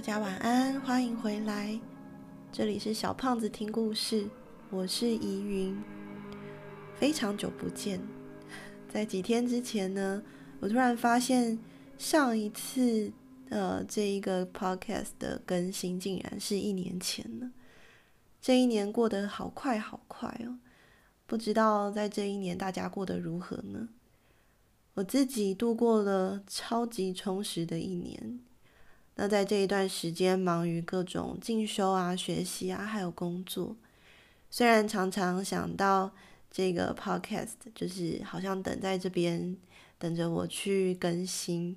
大家晚安，欢迎回来，这里是小胖子听故事，我是怡云，非常久不见，在几天之前呢，我突然发现上一次呃这一个 podcast 的更新竟然是一年前了，这一年过得好快好快哦，不知道在这一年大家过得如何呢？我自己度过了超级充实的一年。那在这一段时间，忙于各种进修啊、学习啊，还有工作。虽然常常想到这个 podcast，就是好像等在这边等着我去更新，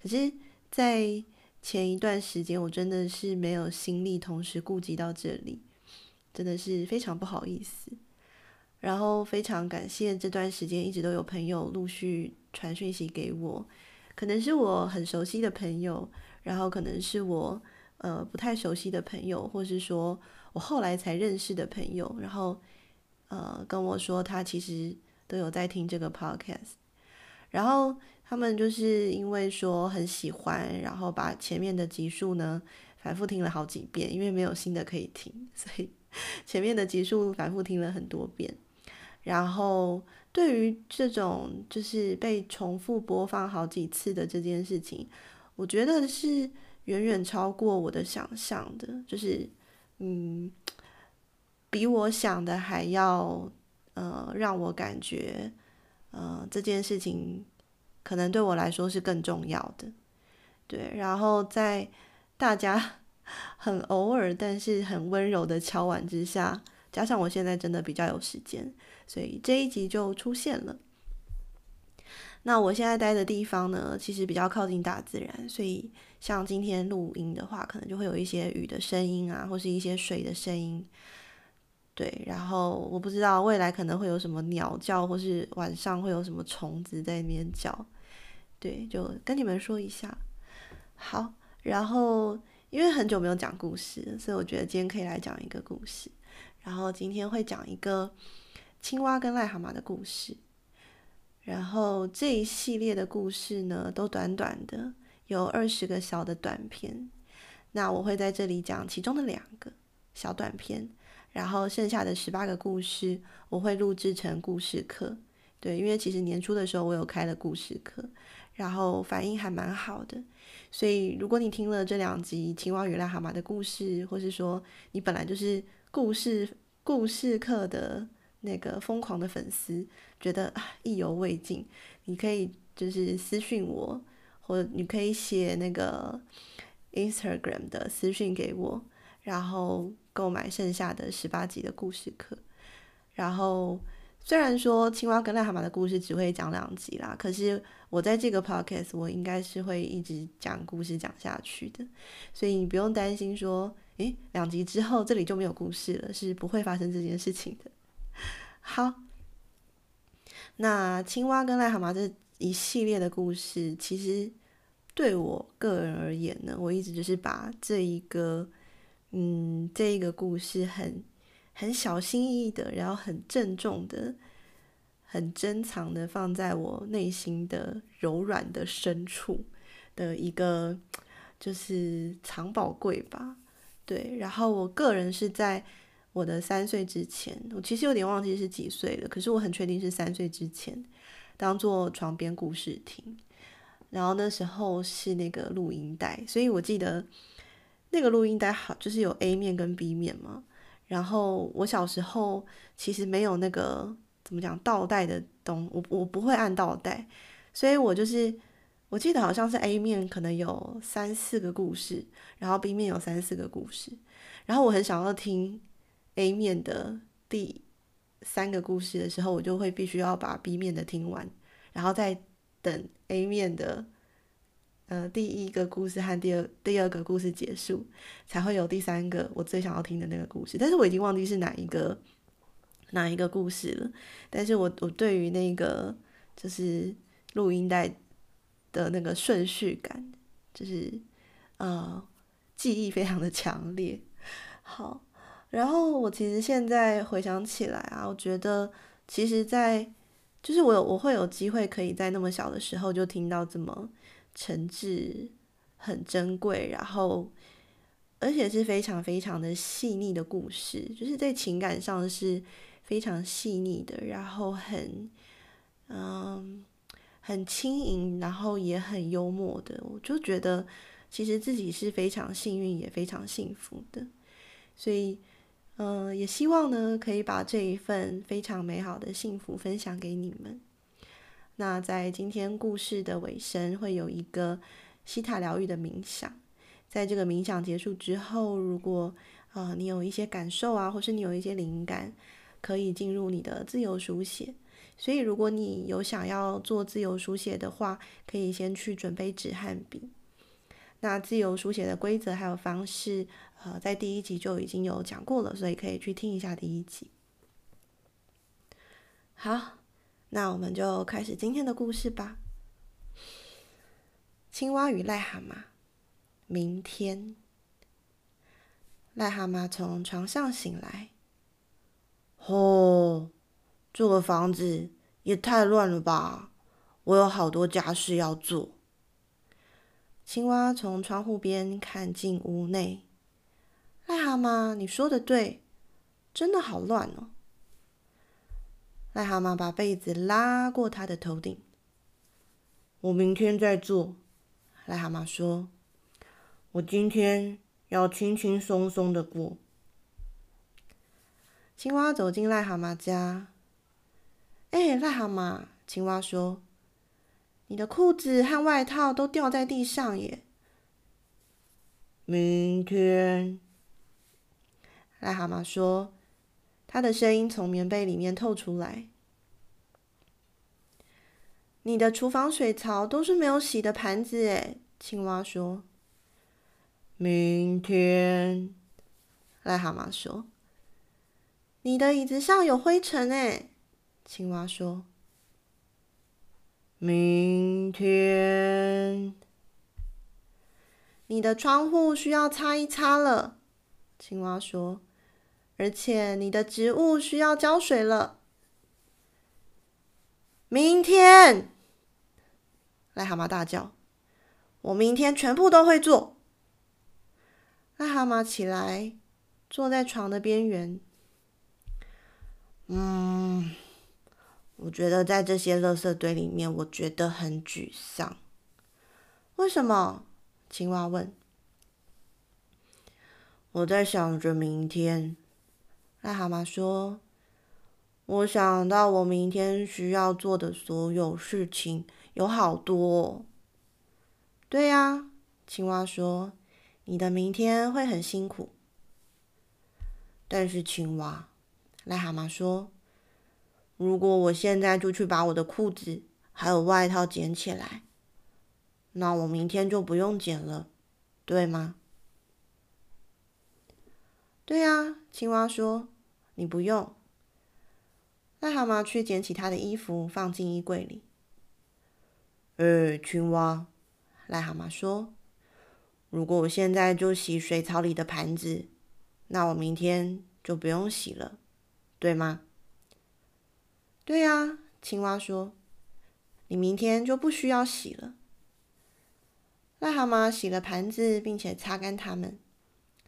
可是，在前一段时间，我真的是没有心力同时顾及到这里，真的是非常不好意思。然后非常感谢这段时间一直都有朋友陆续传讯息给我，可能是我很熟悉的朋友。然后可能是我呃不太熟悉的朋友，或是说我后来才认识的朋友，然后呃跟我说他其实都有在听这个 podcast，然后他们就是因为说很喜欢，然后把前面的集数呢反复听了好几遍，因为没有新的可以听，所以前面的集数反复听了很多遍。然后对于这种就是被重复播放好几次的这件事情。我觉得是远远超过我的想象的，就是，嗯，比我想的还要，呃，让我感觉，呃，这件事情可能对我来说是更重要的，对。然后在大家 很偶尔但是很温柔的敲碗之下，加上我现在真的比较有时间，所以这一集就出现了。那我现在待的地方呢，其实比较靠近大自然，所以像今天录音的话，可能就会有一些雨的声音啊，或是一些水的声音。对，然后我不知道未来可能会有什么鸟叫，或是晚上会有什么虫子在那边叫。对，就跟你们说一下。好，然后因为很久没有讲故事，所以我觉得今天可以来讲一个故事。然后今天会讲一个青蛙跟癞蛤蟆的故事。然后这一系列的故事呢，都短短的，有二十个小的短片。那我会在这里讲其中的两个小短片，然后剩下的十八个故事我会录制成故事课。对，因为其实年初的时候我有开了故事课，然后反应还蛮好的。所以如果你听了这两集青蛙与癞蛤蟆的故事，或是说你本来就是故事故事课的。那个疯狂的粉丝觉得意犹未尽，你可以就是私讯我，或你可以写那个 Instagram 的私讯给我，然后购买剩下的十八集的故事课。然后虽然说青蛙跟癞蛤蟆的故事只会讲两集啦，可是我在这个 podcast 我应该是会一直讲故事讲下去的，所以你不用担心说，诶，两集之后这里就没有故事了，是不会发生这件事情的。好，那青蛙跟癞蛤蟆这一系列的故事，其实对我个人而言呢，我一直就是把这一个，嗯，这一个故事很很小心翼翼的，然后很郑重的、很珍藏的放在我内心的柔软的深处的一个，就是藏宝柜吧。对，然后我个人是在。我的三岁之前，我其实有点忘记是几岁了，可是我很确定是三岁之前，当做床边故事听。然后那时候是那个录音带，所以我记得那个录音带好，就是有 A 面跟 B 面嘛。然后我小时候其实没有那个怎么讲倒带的东，我我不会按倒带，所以我就是我记得好像是 A 面可能有三四个故事，然后 B 面有三四个故事，然后我很想要听。A 面的第三个故事的时候，我就会必须要把 B 面的听完，然后再等 A 面的呃第一个故事和第二第二个故事结束，才会有第三个我最想要听的那个故事。但是我已经忘记是哪一个哪一个故事了。但是我我对于那个就是录音带的那个顺序感，就是呃记忆非常的强烈。好。然后我其实现在回想起来啊，我觉得其实在，就是我我会有机会可以在那么小的时候就听到这么诚挚、很珍贵，然后而且是非常非常的细腻的故事，就是在情感上是非常细腻的，然后很嗯很轻盈，然后也很幽默的。我就觉得其实自己是非常幸运，也非常幸福的。所以嗯，也希望呢可以把这一份非常美好的幸福分享给你们。那在今天故事的尾声，会有一个希塔疗愈的冥想。在这个冥想结束之后，如果呃你有一些感受啊，或是你有一些灵感，可以进入你的自由书写。所以，如果你有想要做自由书写的话，可以先去准备纸和笔。那自由书写的规则还有方式，呃，在第一集就已经有讲过了，所以可以去听一下第一集。好。那我们就开始今天的故事吧。青蛙与癞蛤蟆。明天，癞蛤蟆从床上醒来。哦，这个房子也太乱了吧！我有好多家事要做。青蛙从窗户边看进屋内。癞蛤蟆，你说的对，真的好乱哦。癞蛤蟆把被子拉过他的头顶。我明天再做。癞蛤蟆说：“我今天要轻轻松松的过。”青蛙走进癞蛤蟆家。哎，癞蛤蟆，青蛙说：“你的裤子和外套都掉在地上耶。”明天，癞蛤蟆说。他的声音从棉被里面透出来。你的厨房水槽都是没有洗的盘子诶，青蛙说。明天，癞蛤蟆说。你的椅子上有灰尘诶，青蛙说。明天，你的窗户需要擦一擦了，青蛙说。而且你的植物需要浇水了。明天，癞蛤蟆大叫：“我明天全部都会做。”癞蛤蟆起来，坐在床的边缘。嗯，我觉得在这些垃圾堆里面，我觉得很沮丧。为什么？青蛙问。我在想着明天。癞蛤蟆说：“我想到我明天需要做的所有事情有好多。”对呀，青蛙说：“你的明天会很辛苦。”但是青蛙，癞蛤蟆说：“如果我现在就去把我的裤子还有外套捡起来，那我明天就不用捡了，对吗？”对呀，青蛙说。你不用。癞蛤蟆去捡起他的衣服，放进衣柜里。呃，青蛙，癞蛤蟆说：“如果我现在就洗水槽里的盘子，那我明天就不用洗了，对吗？”对呀，青蛙说：“你明天就不需要洗了。”癞蛤蟆洗了盘子，并且擦干它们，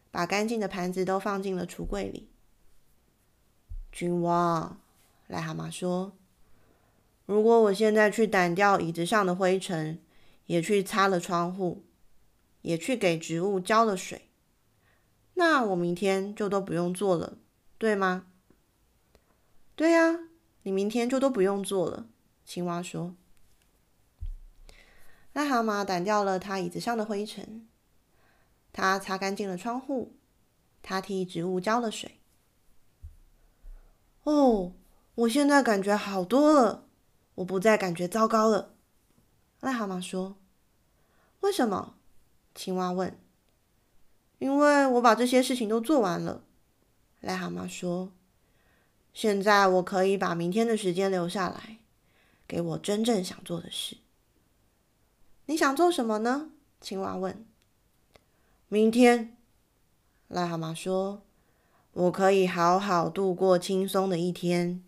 把干净的盘子都放进了橱柜里。青蛙，癞蛤蟆说：“如果我现在去掸掉椅子上的灰尘，也去擦了窗户，也去给植物浇了水，那我明天就都不用做了，对吗？”“对呀，你明天就都不用做了。”青蛙说。癞蛤蟆掸掉了他椅子上的灰尘，他擦干净了窗户，他替植物浇了水。哦，我现在感觉好多了，我不再感觉糟糕了。癞蛤蟆说：“为什么？”青蛙问。“因为我把这些事情都做完了。”癞蛤蟆说：“现在我可以把明天的时间留下来，给我真正想做的事。”你想做什么呢？青蛙问。“明天。”癞蛤蟆说。我可以好好度过轻松的一天。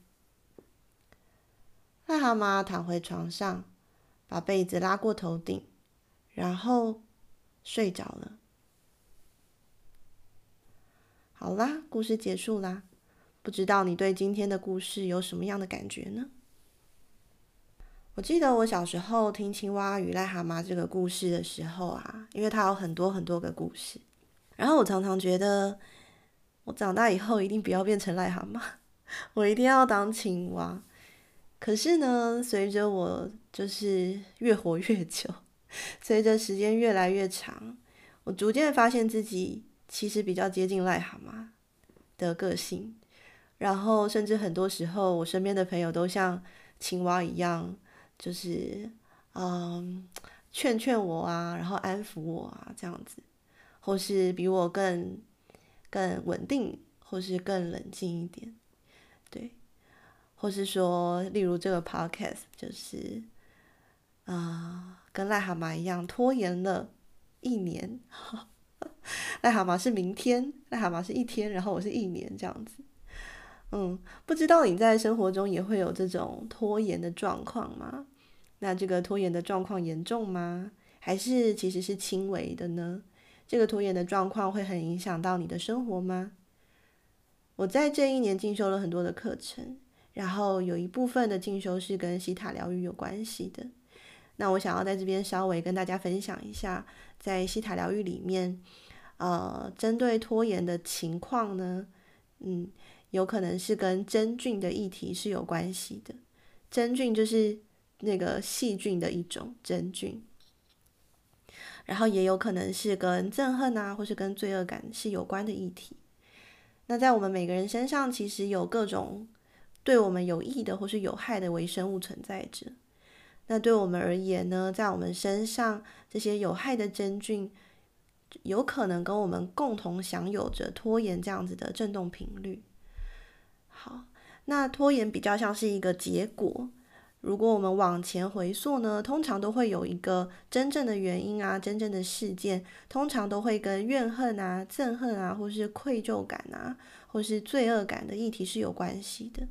癞蛤蟆躺回床上，把被子拉过头顶，然后睡着了。好啦，故事结束啦。不知道你对今天的故事有什么样的感觉呢？我记得我小时候听青蛙与癞蛤蟆这个故事的时候啊，因为它有很多很多个故事，然后我常常觉得，我长大以后一定不要变成癞蛤蟆，我一定要当青蛙。可是呢，随着我就是越活越久，随着时间越来越长，我逐渐发现自己其实比较接近癞蛤蟆的个性，然后甚至很多时候，我身边的朋友都像青蛙一样。就是，嗯，劝劝我啊，然后安抚我啊，这样子，或是比我更更稳定，或是更冷静一点，对，或是说，例如这个 podcast，就是，啊、跟癞蛤蟆一样拖延了一年，癞蛤蟆是明天，癞蛤蟆是一天，然后我是一年这样子。嗯，不知道你在生活中也会有这种拖延的状况吗？那这个拖延的状况严重吗？还是其实是轻微的呢？这个拖延的状况会很影响到你的生活吗？我在这一年进修了很多的课程，然后有一部分的进修是跟西塔疗愈有关系的。那我想要在这边稍微跟大家分享一下，在西塔疗愈里面，呃，针对拖延的情况呢，嗯。有可能是跟真菌的议题是有关系的，真菌就是那个细菌的一种真菌，然后也有可能是跟憎恨啊，或是跟罪恶感是有关的议题。那在我们每个人身上，其实有各种对我们有益的或是有害的微生物存在着。那对我们而言呢，在我们身上这些有害的真菌，有可能跟我们共同享有着拖延这样子的振动频率。好，那拖延比较像是一个结果。如果我们往前回溯呢，通常都会有一个真正的原因啊，真正的事件，通常都会跟怨恨啊、憎恨啊，或是愧疚感啊，或是罪恶感的议题是有关系的。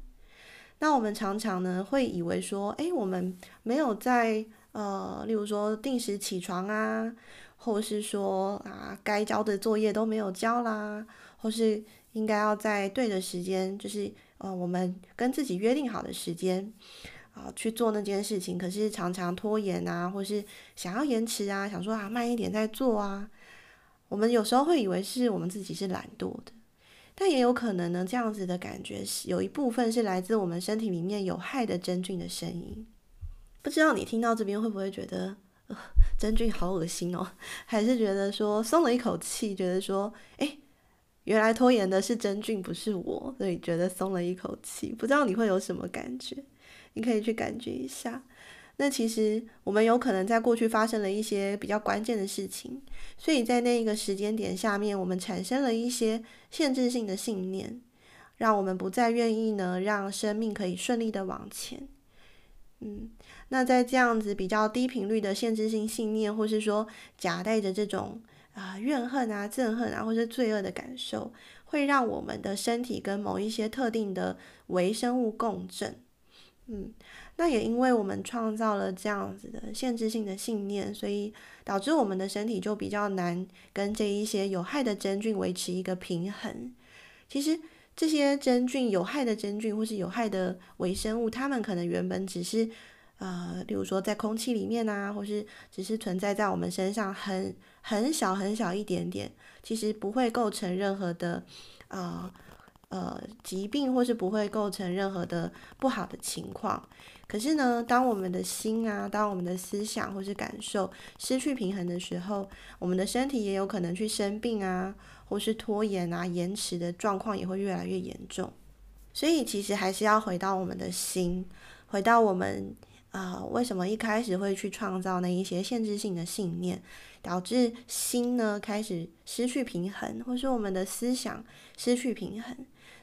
那我们常常呢会以为说，诶，我们没有在呃，例如说定时起床啊，或是说啊，该交的作业都没有交啦，或是。应该要在对的时间，就是呃，我们跟自己约定好的时间啊，去做那件事情。可是常常拖延啊，或是想要延迟啊，想说啊，慢一点再做啊。我们有时候会以为是我们自己是懒惰的，但也有可能呢，这样子的感觉是有一部分是来自我们身体里面有害的真菌的声音。不知道你听到这边会不会觉得，真菌好恶心哦？还是觉得说松了一口气，觉得说，诶。原来拖延的是真菌，不是我，所以觉得松了一口气。不知道你会有什么感觉？你可以去感觉一下。那其实我们有可能在过去发生了一些比较关键的事情，所以在那一个时间点下面，我们产生了一些限制性的信念，让我们不再愿意呢，让生命可以顺利的往前。嗯，那在这样子比较低频率的限制性信念，或是说夹带着这种。啊，怨恨啊，憎恨啊，或是罪恶的感受，会让我们的身体跟某一些特定的微生物共振。嗯，那也因为我们创造了这样子的限制性的信念，所以导致我们的身体就比较难跟这一些有害的真菌维持一个平衡。其实这些真菌、有害的真菌或是有害的微生物，它们可能原本只是。呃，例如说在空气里面啊，或是只是存在在我们身上很很小很小一点点，其实不会构成任何的呃呃疾病，或是不会构成任何的不好的情况。可是呢，当我们的心啊，当我们的思想或是感受失去平衡的时候，我们的身体也有可能去生病啊，或是拖延啊、延迟的状况也会越来越严重。所以其实还是要回到我们的心，回到我们。啊、为什么一开始会去创造那一些限制性的信念，导致心呢开始失去平衡，或是我们的思想失去平衡？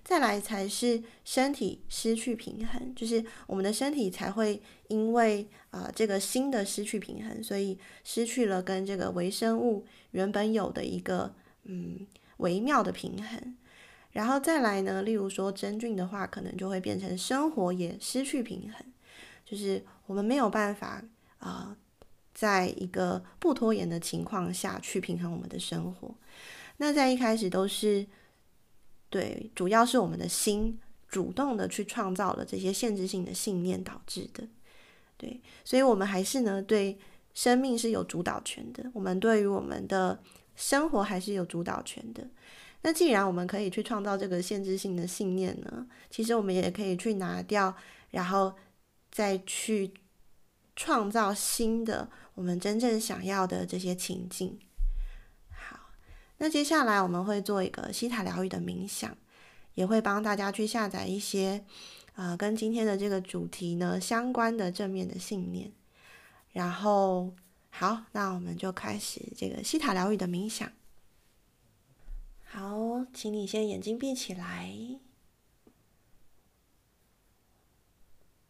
再来才是身体失去平衡，就是我们的身体才会因为啊、这个心的失去平衡，所以失去了跟这个微生物原本有的一个嗯微妙的平衡。然后再来呢，例如说真菌的话，可能就会变成生活也失去平衡。就是我们没有办法啊、在一个不拖延的情况下去平衡我们的生活。那在一开始都是对，主要是我们的心主动的去创造了这些限制性的信念导致的。对，所以我们还是呢，对生命是有主导权的。我们对于我们的生活还是有主导权的。那既然我们可以去创造这个限制性的信念呢，其实我们也可以去拿掉，然后再去创造新的我们真正想要的这些情境。那接下来我们会做一个西塔疗愈的冥想，也会帮大家去下载一些。呃，跟今天的这个主题呢相关的正面的信念，然后好，那我们就开始这个西塔疗愈的冥想。好，请你先眼睛闭起来，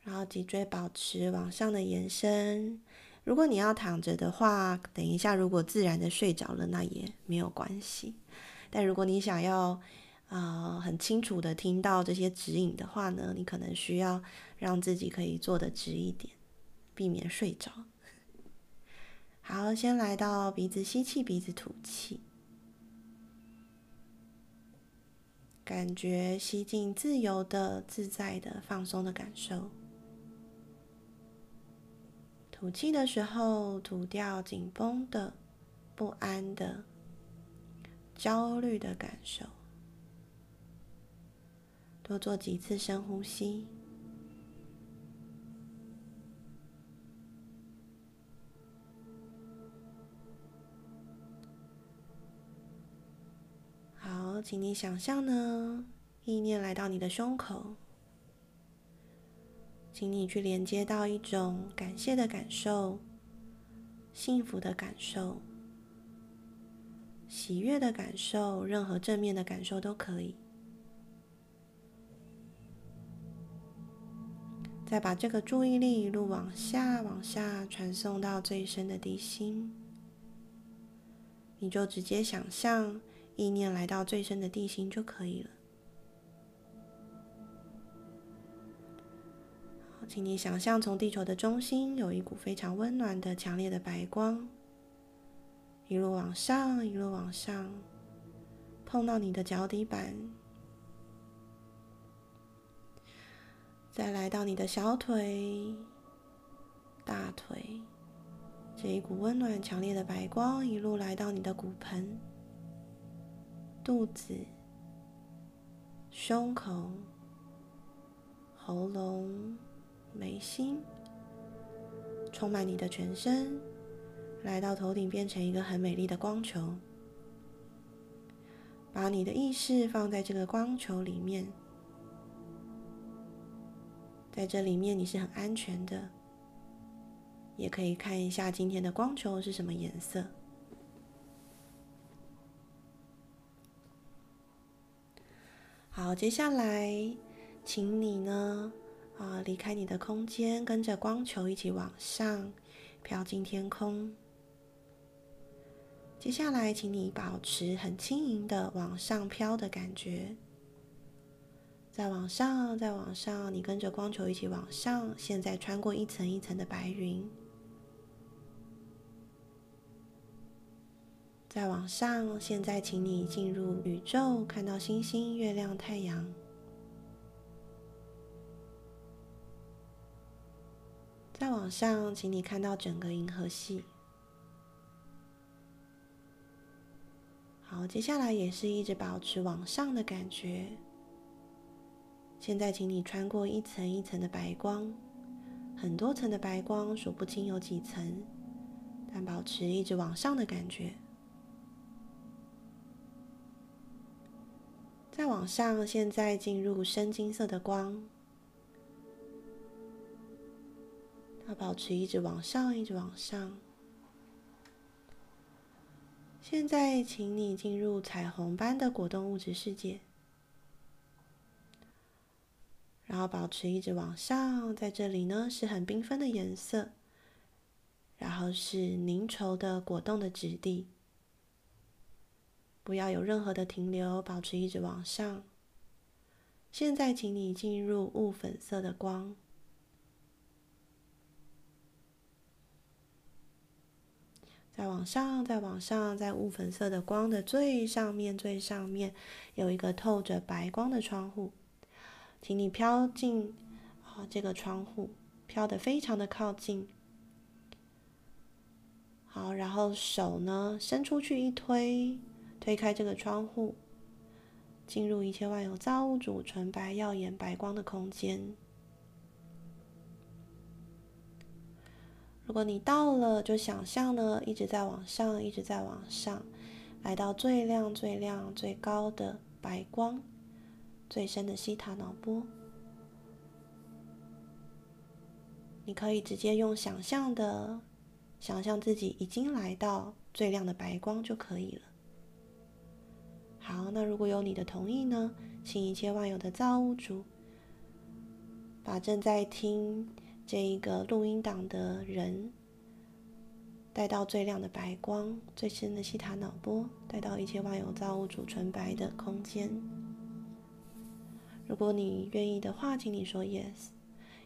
然后脊椎保持往上的延伸。如果你要躺着的话，等一下如果自然的睡着了，那也没有关系。但如果你想要，呃，很清楚的听到这些指引的话呢，你可能需要让自己可以坐得直一点，避免睡着。好，先来到鼻子吸气，鼻子吐气，感觉吸进自由的、自在的、放松的感受。吐气的时候，吐掉紧绷的、不安的、焦虑的感受。多做几次深呼吸。好，请你想象呢，意念来到你的胸口，请你去连接到一种感谢的感受、幸福的感受、喜悦的感受，任何正面的感受都可以。再把这个注意力一路往下、往下传送到最深的地心，你就直接想象意念来到最深的地心就可以了。请你想象从地球的中心有一股非常温暖的、强烈的白光，一路往上，一路往上，碰到你的脚底板。再来到你的小腿、大腿，这一股温暖强烈的白光一路来到你的骨盆、肚子、胸口、喉咙、眉心，充满你的全身，来到头顶变成一个很美丽的光球。把你的意识放在这个光球里面。在这里面你是很安全的，也可以看一下今天的光球是什么颜色。好，接下来请你呢，啊，离开你的空间，跟着光球一起往上飘进天空。接下来，请你保持很轻盈的往上飘的感觉。再往上，再往上，你跟着光球一起往上。现在穿过一层一层的白云。再往上，现在请你进入宇宙，看到星星、月亮、太阳。再往上，请你看到整个银河系。好，接下来也是一直保持往上的感觉。现在，请你穿过一层一层的白光，很多层的白光，数不清有几层，但保持一直往上的感觉。再往上，现在进入深金色的光，要保持一直往上，一直往上。现在，请你进入彩虹般的果冻物质世界。然后保持一直往上，在这里呢是很缤纷的颜色，然后是凝稠的果冻的质地，不要有任何的停留，保持一直往上。现在，请你进入雾粉色的光，再往上，再往上，在雾粉色的光的最上面，最上面有一个透着白光的窗户，请你飘进啊这个窗户，飘得非常的靠近。好，然后手呢伸出去一推，推开这个窗户，进入一切万有造物主纯白耀眼白光的空间。如果你到了，就想象呢，一直在往上，一直在往上，来到最亮、最亮、最高的白光，最深的西塔脑波。你可以直接用想象的，想象自己已经来到最亮的白光就可以了。好，那如果有你的同意呢，请一切万有的造物主，把正在听。这一个录音档的人带到最亮的白光、最深的西塔脑波，带到一切万有造物主纯白的空间。如果你愿意的话，请你说 yes。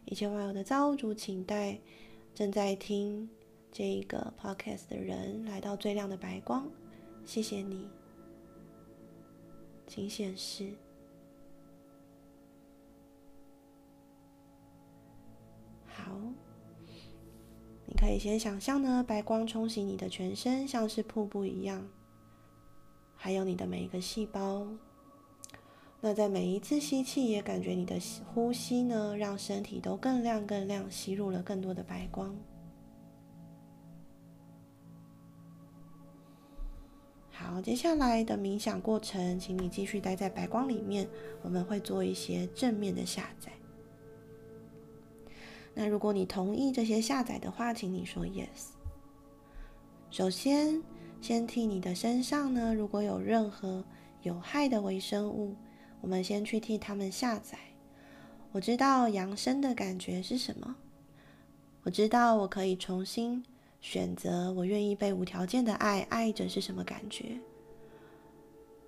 一切万有的造物主，请带正在听这一个 podcast 的人来到最亮的白光。谢谢你，请显示。好，你可以先想象呢，白光冲洗你的全身，像是瀑布一样，还有你的每一个细胞。那在每一次吸气，也感觉你的呼吸呢，让身体都更亮更亮，吸入了更多的白光。好，接下来的冥想过程，请你继续待在白光里面，我们会做一些正面的下载。那如果你同意这些下载的话，请你说 yes。首先，先替你的身上呢，如果有任何有害的微生物，我们先去替他们下载。我知道扬升的感觉是什么，我知道我可以重新选择，我愿意被无条件的爱爱着是什么感觉。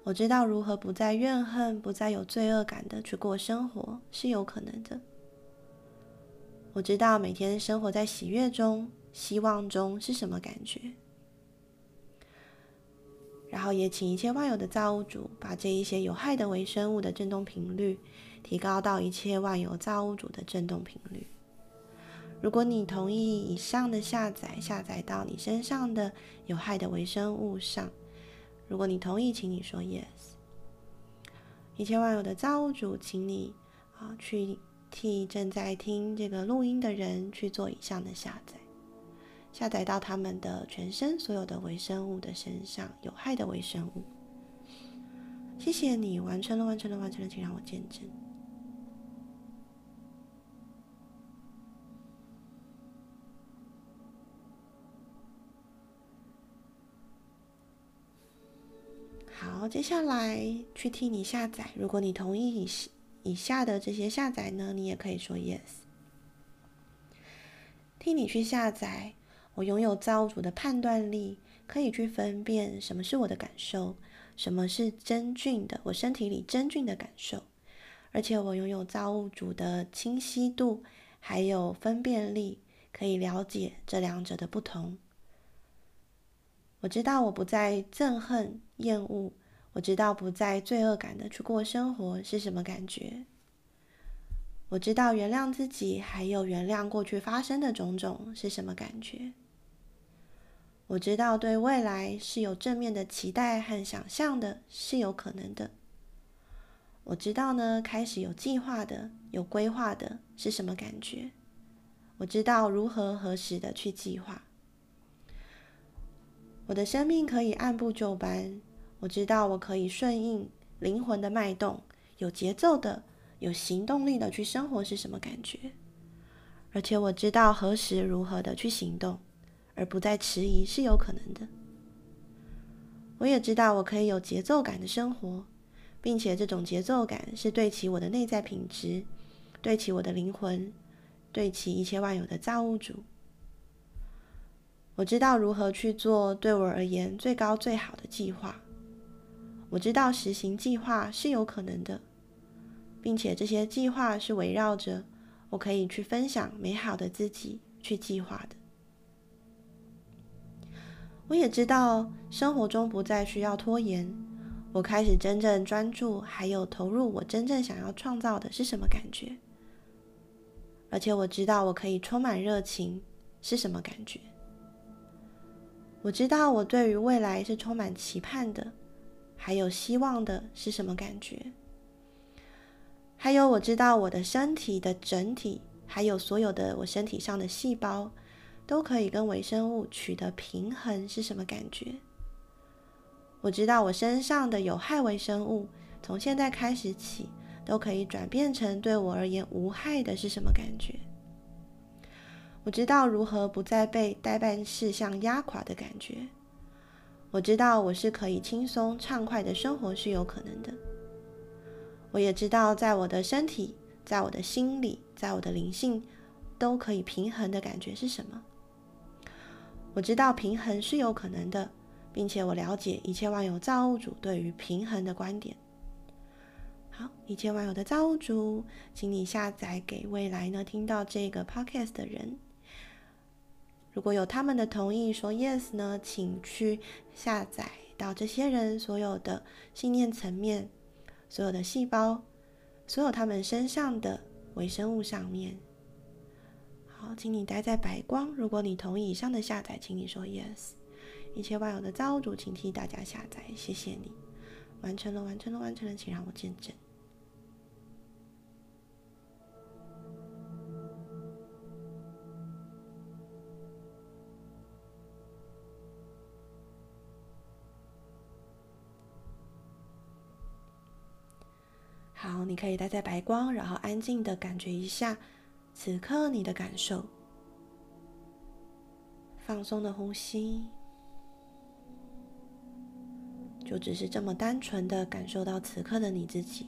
我知道如何不再怨恨，不再有罪恶感的去过生活是有可能的。我知道每天生活在喜悦中、希望中是什么感觉，然后也请一切万有的造物主把这一些有害的微生物的振动频率提高到一切万有造物主的振动频率。如果你同意以上的下载，下载到你身上的有害的微生物上，如果你同意，请你说 yes。一切万有的造物主，请你啊去。替正在听这个录音的人去做以上的下载，下载到他们的全身所有的微生物的身上，有害的微生物。谢谢你，完成了，完成了，完成了，请让我见证。好，接下来去替你下载，如果你同意。以下的这些下载呢，你也可以说 yes。替你去下载，我拥有造物主的判断力，可以去分辨什么是我的感受，什么是真菌的，我身体里真菌的感受，而且我拥有造物主的清晰度，还有分辨力，可以了解这两者的不同。我知道我不再憎恨、厌恶。我知道不再罪恶感的去过生活是什么感觉。我知道原谅自己，还有原谅过去发生的种种是什么感觉。我知道对未来是有正面的期待和想象的，是有可能的。我知道呢，开始有计划的、有规划的是什么感觉。我知道如何何时的去计划。我的生命可以按部就班。我知道我可以顺应灵魂的脉动，有节奏的、有行动力的去生活是什么感觉，而且我知道何时如何的去行动，而不再迟疑是有可能的。我也知道我可以有节奏感的生活，并且这种节奏感是对齐我的内在品质，对齐我的灵魂，对齐一切万有的造物主。我知道如何去做对我而言最高最好的计划。我知道实行计划是有可能的，并且这些计划是围绕着我可以去分享美好的自己去计划的。我也知道生活中不再需要拖延，我开始真正专注，还有投入我真正想要创造的是什么感觉。而且我知道我可以充满热情是什么感觉。我知道我对于未来是充满期盼的，还有希望的是什么感觉。还有我知道我的身体的整体，还有所有的我身体上的细胞。都可以跟微生物取得平衡是什么感觉？我知道我身上的有害微生物从现在开始起都可以转变成对我而言无害的是什么感觉？我知道如何不再被待办事项压垮的感觉。我知道我是可以轻松畅快的生活是有可能的。我也知道在我的身体、在我的心里、在我的灵性都可以平衡的感觉是什么？我知道平衡是有可能的，并且我了解一切万有造物主对于平衡的观点。好，一切万有的造物主，请你下载给未来呢听到这个 podcast 的人。如果有他们的同意说 yes 呢，请去下载到这些人所有的信念层面、所有的细胞、所有他们身上的微生物上面。好，请你待在白光。如果你同意以上的下载，请你说 yes。一切万有的造物主，请替大家下载，谢谢你。完成了，完成了，完成了，请让我见证。好，你可以待在白光，然后安静的感觉一下。此刻你的感受，放松的呼吸，就只是这么单纯的感受到此刻的你自己。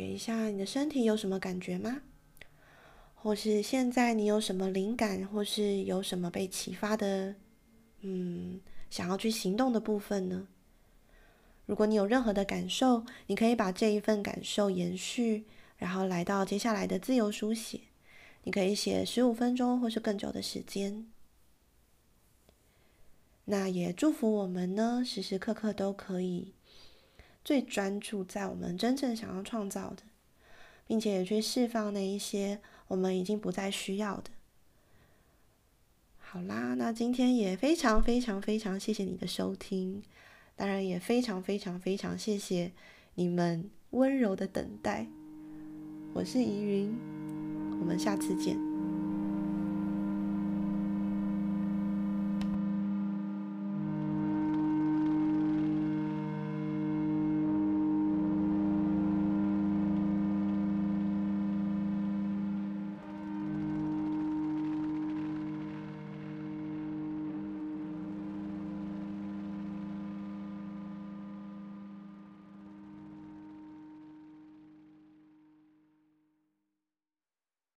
觉一下你的身体有什么感觉吗？或是现在你有什么灵感，或是有什么被启发的，嗯，想要去行动的部分呢？如果你有任何的感受，你可以把这一份感受延续，然后来到接下来的自由书写。你可以写十五分钟或是更久的时间。那也祝福我们呢，时时刻刻都可以。最专注在我们真正想要创造的，并且也去释放那一些我们已经不再需要的。好啦，那今天也非常非常非常谢谢你的收听，当然也非常非常非常谢谢你们温柔的等待。我是怡云，我们下次见。